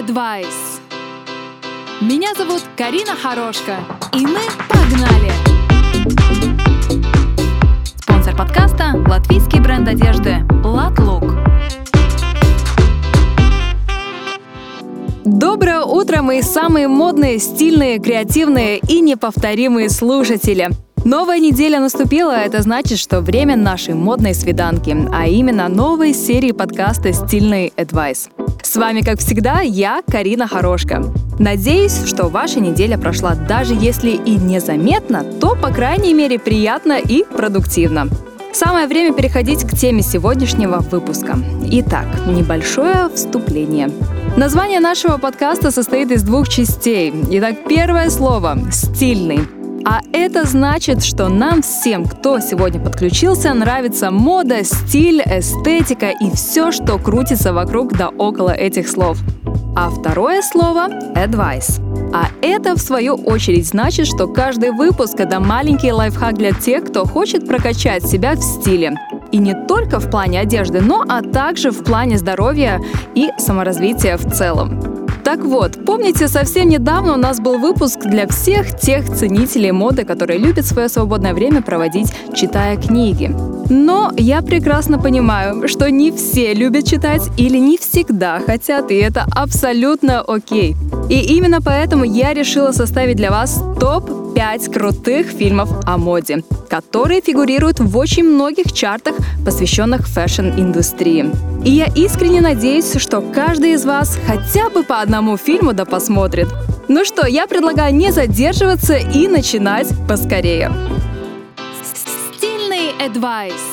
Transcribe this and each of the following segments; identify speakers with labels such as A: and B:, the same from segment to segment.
A: Advice. Меня зовут Карина Хорошка, и мы погнали! Спонсор подкаста – латвийский бренд одежды «Латлук». Доброе утро, мои самые модные, стильные, креативные и неповторимые слушатели! Новая неделя наступила, а это значит, что время нашей модной свиданки, а именно новой серии подкаста «Стильный Advice». С вами, как всегда, я, Карина Хорошка. Надеюсь, что ваша неделя прошла даже если и незаметно, то, по крайней мере, приятно и продуктивно. Самое время переходить к теме сегодняшнего выпуска. Итак, небольшое вступление. Название нашего подкаста состоит из двух частей. Итак, первое слово – «стильный». А это значит, что нам всем, кто сегодня подключился, нравится мода, стиль, эстетика и все, что крутится вокруг да около этих слов. А второе слово – advice. А это, в свою очередь, значит, что каждый выпуск – это маленький лайфхак для тех, кто хочет прокачать себя в стиле. И не только в плане одежды, но а также в плане здоровья и саморазвития в целом. Так вот, помните, совсем недавно у нас был выпуск для всех тех ценителей моды, которые любят свое свободное время проводить, читая книги. Но я прекрасно понимаю, что не все любят читать или не всегда хотят, и это абсолютно окей. И именно поэтому я решила составить для вас топ 5 крутых фильмов о моде, которые фигурируют в очень многих чартах, посвященных fashion -индустрии. И я искренне надеюсь, что каждый из вас хотя бы по одному фильму да посмотрит. Ну что, я предлагаю не задерживаться и начинать поскорее. Стильный advice.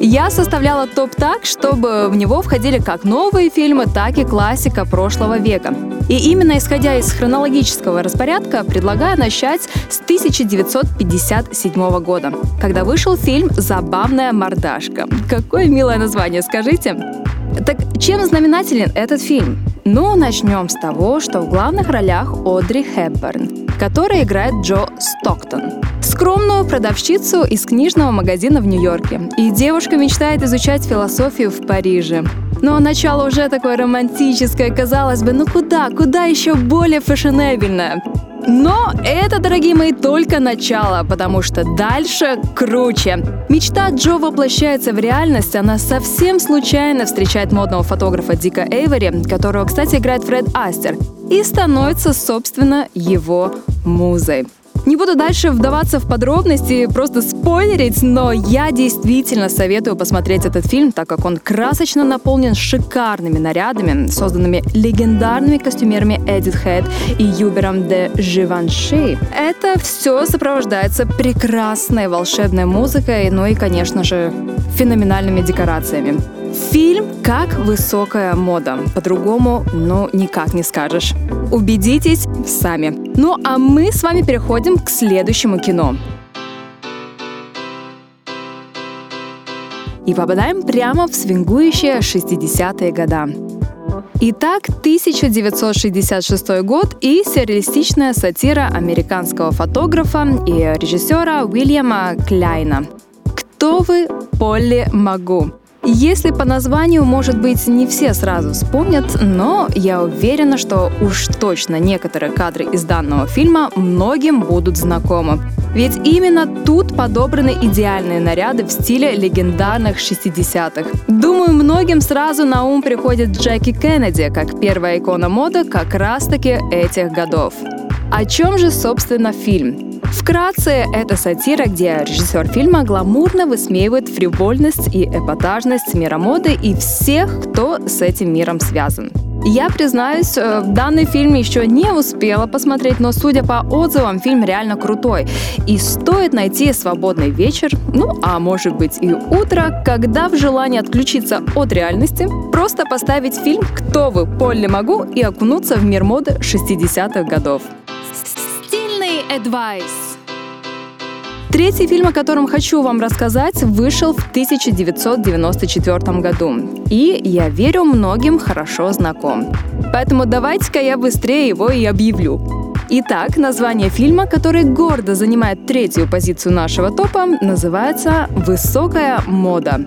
A: Я составляла топ так, чтобы в него входили как новые фильмы, так и классика прошлого века. И именно исходя из хронологического распорядка, предлагаю начать с 1957 года, когда вышел фильм «Забавная мордашка». Какое милое название, скажите? Так чем знаменателен этот фильм? Ну, начнем с того, что в главных ролях Одри Хепберн, которая играет Джо Стоктон скромную продавщицу из книжного магазина в Нью-Йорке. И девушка мечтает изучать философию в Париже. Но начало уже такое романтическое, казалось бы, ну куда, куда еще более фешенебельное. Но это, дорогие мои, только начало, потому что дальше круче. Мечта Джо воплощается в реальность. Она совсем случайно встречает модного фотографа Дика Эйвори, которого, кстати, играет Фред Астер, и становится, собственно, его музой. Не буду дальше вдаваться в подробности, просто спойлерить, но я действительно советую посмотреть этот фильм, так как он красочно наполнен шикарными нарядами, созданными легендарными костюмерами Эдит Хэт и Юбером де Живанши. Это все сопровождается прекрасной волшебной музыкой, ну и, конечно же, феноменальными декорациями. Фильм как высокая мода. По-другому, ну, никак не скажешь. Убедитесь сами. Ну, а мы с вами переходим к следующему кино. И попадаем прямо в свингующие 60-е года. Итак, 1966 год и сюрреалистичная сатира американского фотографа и режиссера Уильяма Кляйна. «Кто вы, Полли Магу?» Если по названию, может быть, не все сразу вспомнят, но я уверена, что уж точно некоторые кадры из данного фильма многим будут знакомы. Ведь именно тут подобраны идеальные наряды в стиле легендарных 60-х. Думаю, многим сразу на ум приходит Джеки Кеннеди, как первая икона моды как раз-таки этих годов. О чем же, собственно, фильм? Вкратце, это сатира, где режиссер фильма гламурно высмеивает фривольность и эпатажность мира моды и всех, кто с этим миром связан. Я признаюсь, э, данный фильм еще не успела посмотреть, но судя по отзывам, фильм реально крутой. И стоит найти свободный вечер, ну а может быть и утро, когда в желании отключиться от реальности, просто поставить фильм «Кто вы, Полли Могу» и окунуться в мир моды 60-х годов. Стильный advice. Третий фильм, о котором хочу вам рассказать, вышел в 1994 году. И, я верю, многим хорошо знаком. Поэтому давайте-ка я быстрее его и объявлю. Итак, название фильма, который гордо занимает третью позицию нашего топа, называется «Высокая мода».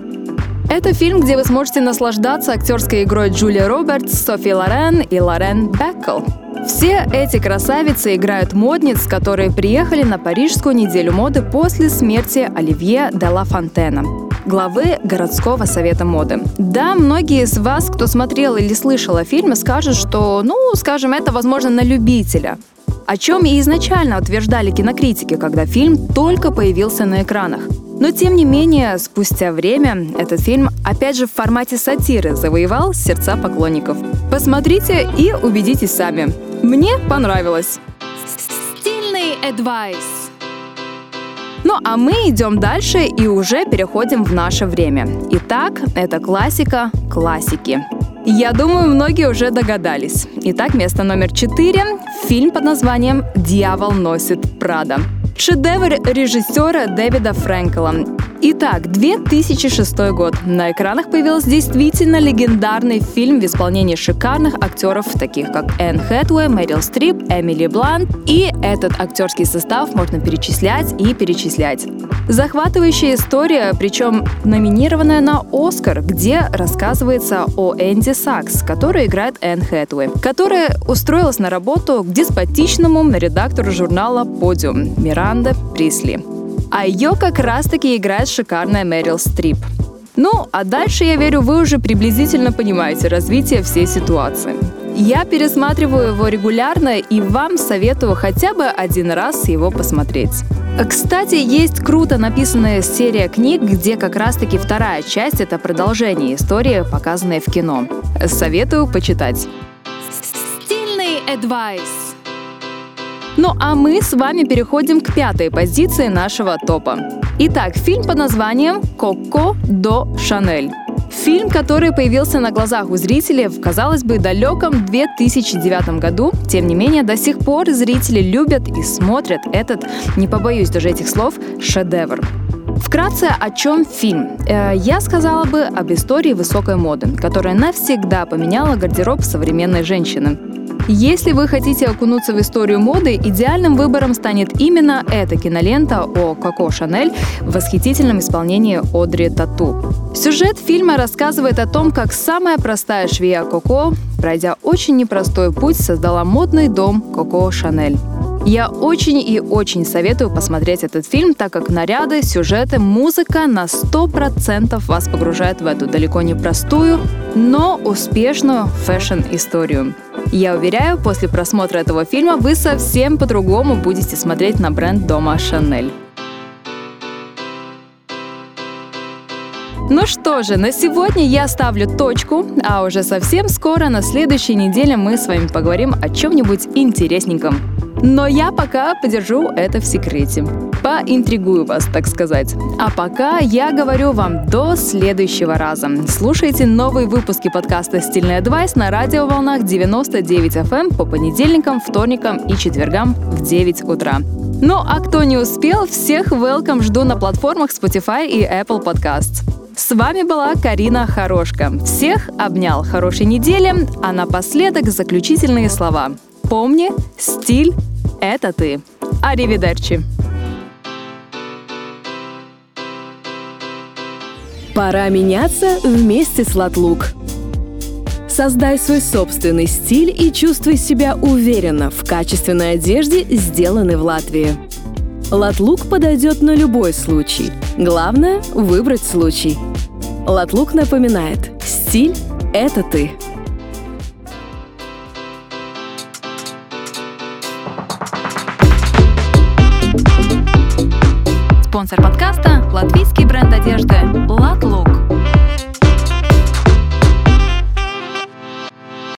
A: Это фильм, где вы сможете наслаждаться актерской игрой Джулии Робертс, Софи Лорен и Лорен Беккл. Все эти красавицы играют модниц, которые приехали на Парижскую неделю моды после смерти Оливье де ла Фонтена главы городского совета моды. Да, многие из вас, кто смотрел или слышал о фильме, скажут, что, ну, скажем, это возможно на любителя. О чем и изначально утверждали кинокритики, когда фильм только появился на экранах. Но тем не менее, спустя время этот фильм, опять же в формате сатиры, завоевал сердца поклонников. Посмотрите и убедитесь сами. Мне понравилось. Стильный адвайс. Ну а мы идем дальше и уже переходим в наше время. Итак, это классика классики. Я думаю, многие уже догадались. Итак, место номер четыре – фильм под названием «Дьявол носит Прада». Шедевр режиссера Дэвида Фрэнкела. Итак, 2006 год. На экранах появился действительно легендарный фильм в исполнении шикарных актеров, таких как Энн Хэтуэй, Мэрил Стрип, Эмили Блант. И этот актерский состав можно перечислять и перечислять. Захватывающая история, причем номинированная на Оскар, где рассказывается о Энди Сакс, который играет Энн Хэтуэй, которая устроилась на работу к деспотичному редактору журнала «Подиум» Миранда Присли. А ее как раз-таки играет шикарная Мэрил Стрип. Ну, а дальше, я верю, вы уже приблизительно понимаете развитие всей ситуации. Я пересматриваю его регулярно и вам советую хотя бы один раз его посмотреть. Кстати, есть круто написанная серия книг, где как раз-таки вторая часть — это продолжение истории, показанной в кино. Советую почитать. Стильный адвайс. Ну а мы с вами переходим к пятой позиции нашего топа. Итак, фильм под названием «Коко до Шанель». Фильм, который появился на глазах у зрителей в, казалось бы, далеком 2009 году, тем не менее, до сих пор зрители любят и смотрят этот, не побоюсь даже этих слов, шедевр. Вкратце, о чем фильм? Э, я сказала бы об истории высокой моды, которая навсегда поменяла гардероб современной женщины. Если вы хотите окунуться в историю моды, идеальным выбором станет именно эта кинолента о Коко Шанель в восхитительном исполнении Одри Тату. Сюжет фильма рассказывает о том, как самая простая швея Коко, пройдя очень непростой путь, создала модный дом Коко Шанель. Я очень и очень советую посмотреть этот фильм, так как наряды, сюжеты, музыка на 100% вас погружает в эту далеко не простую, но успешную фэшн-историю. Я уверяю, после просмотра этого фильма вы совсем по-другому будете смотреть на бренд дома Шанель. Ну что же, на сегодня я ставлю точку, а уже совсем скоро, на следующей неделе, мы с вами поговорим о чем-нибудь интересненьком. Но я пока подержу это в секрете. Поинтригую вас, так сказать. А пока я говорю вам до следующего раза. Слушайте новые выпуски подкаста «Стильный адвайс» на радиоволнах 99 FM эм по понедельникам, вторникам и четвергам в 9 утра. Ну а кто не успел, всех welcome жду на платформах Spotify и Apple Podcasts. С вами была Карина Хорошка. Всех обнял хорошей недели, а напоследок заключительные слова. Помни, стиль — это ты. Аривидерчи.
B: Пора меняться вместе с Латлук. Создай свой собственный стиль и чувствуй себя уверенно в качественной одежде, сделанной в Латвии. Латлук подойдет на любой случай. Главное — выбрать случай. Латлук напоминает, стиль — это ты.
A: Спонсор подкаста – латвийский бренд одежды «Латлук».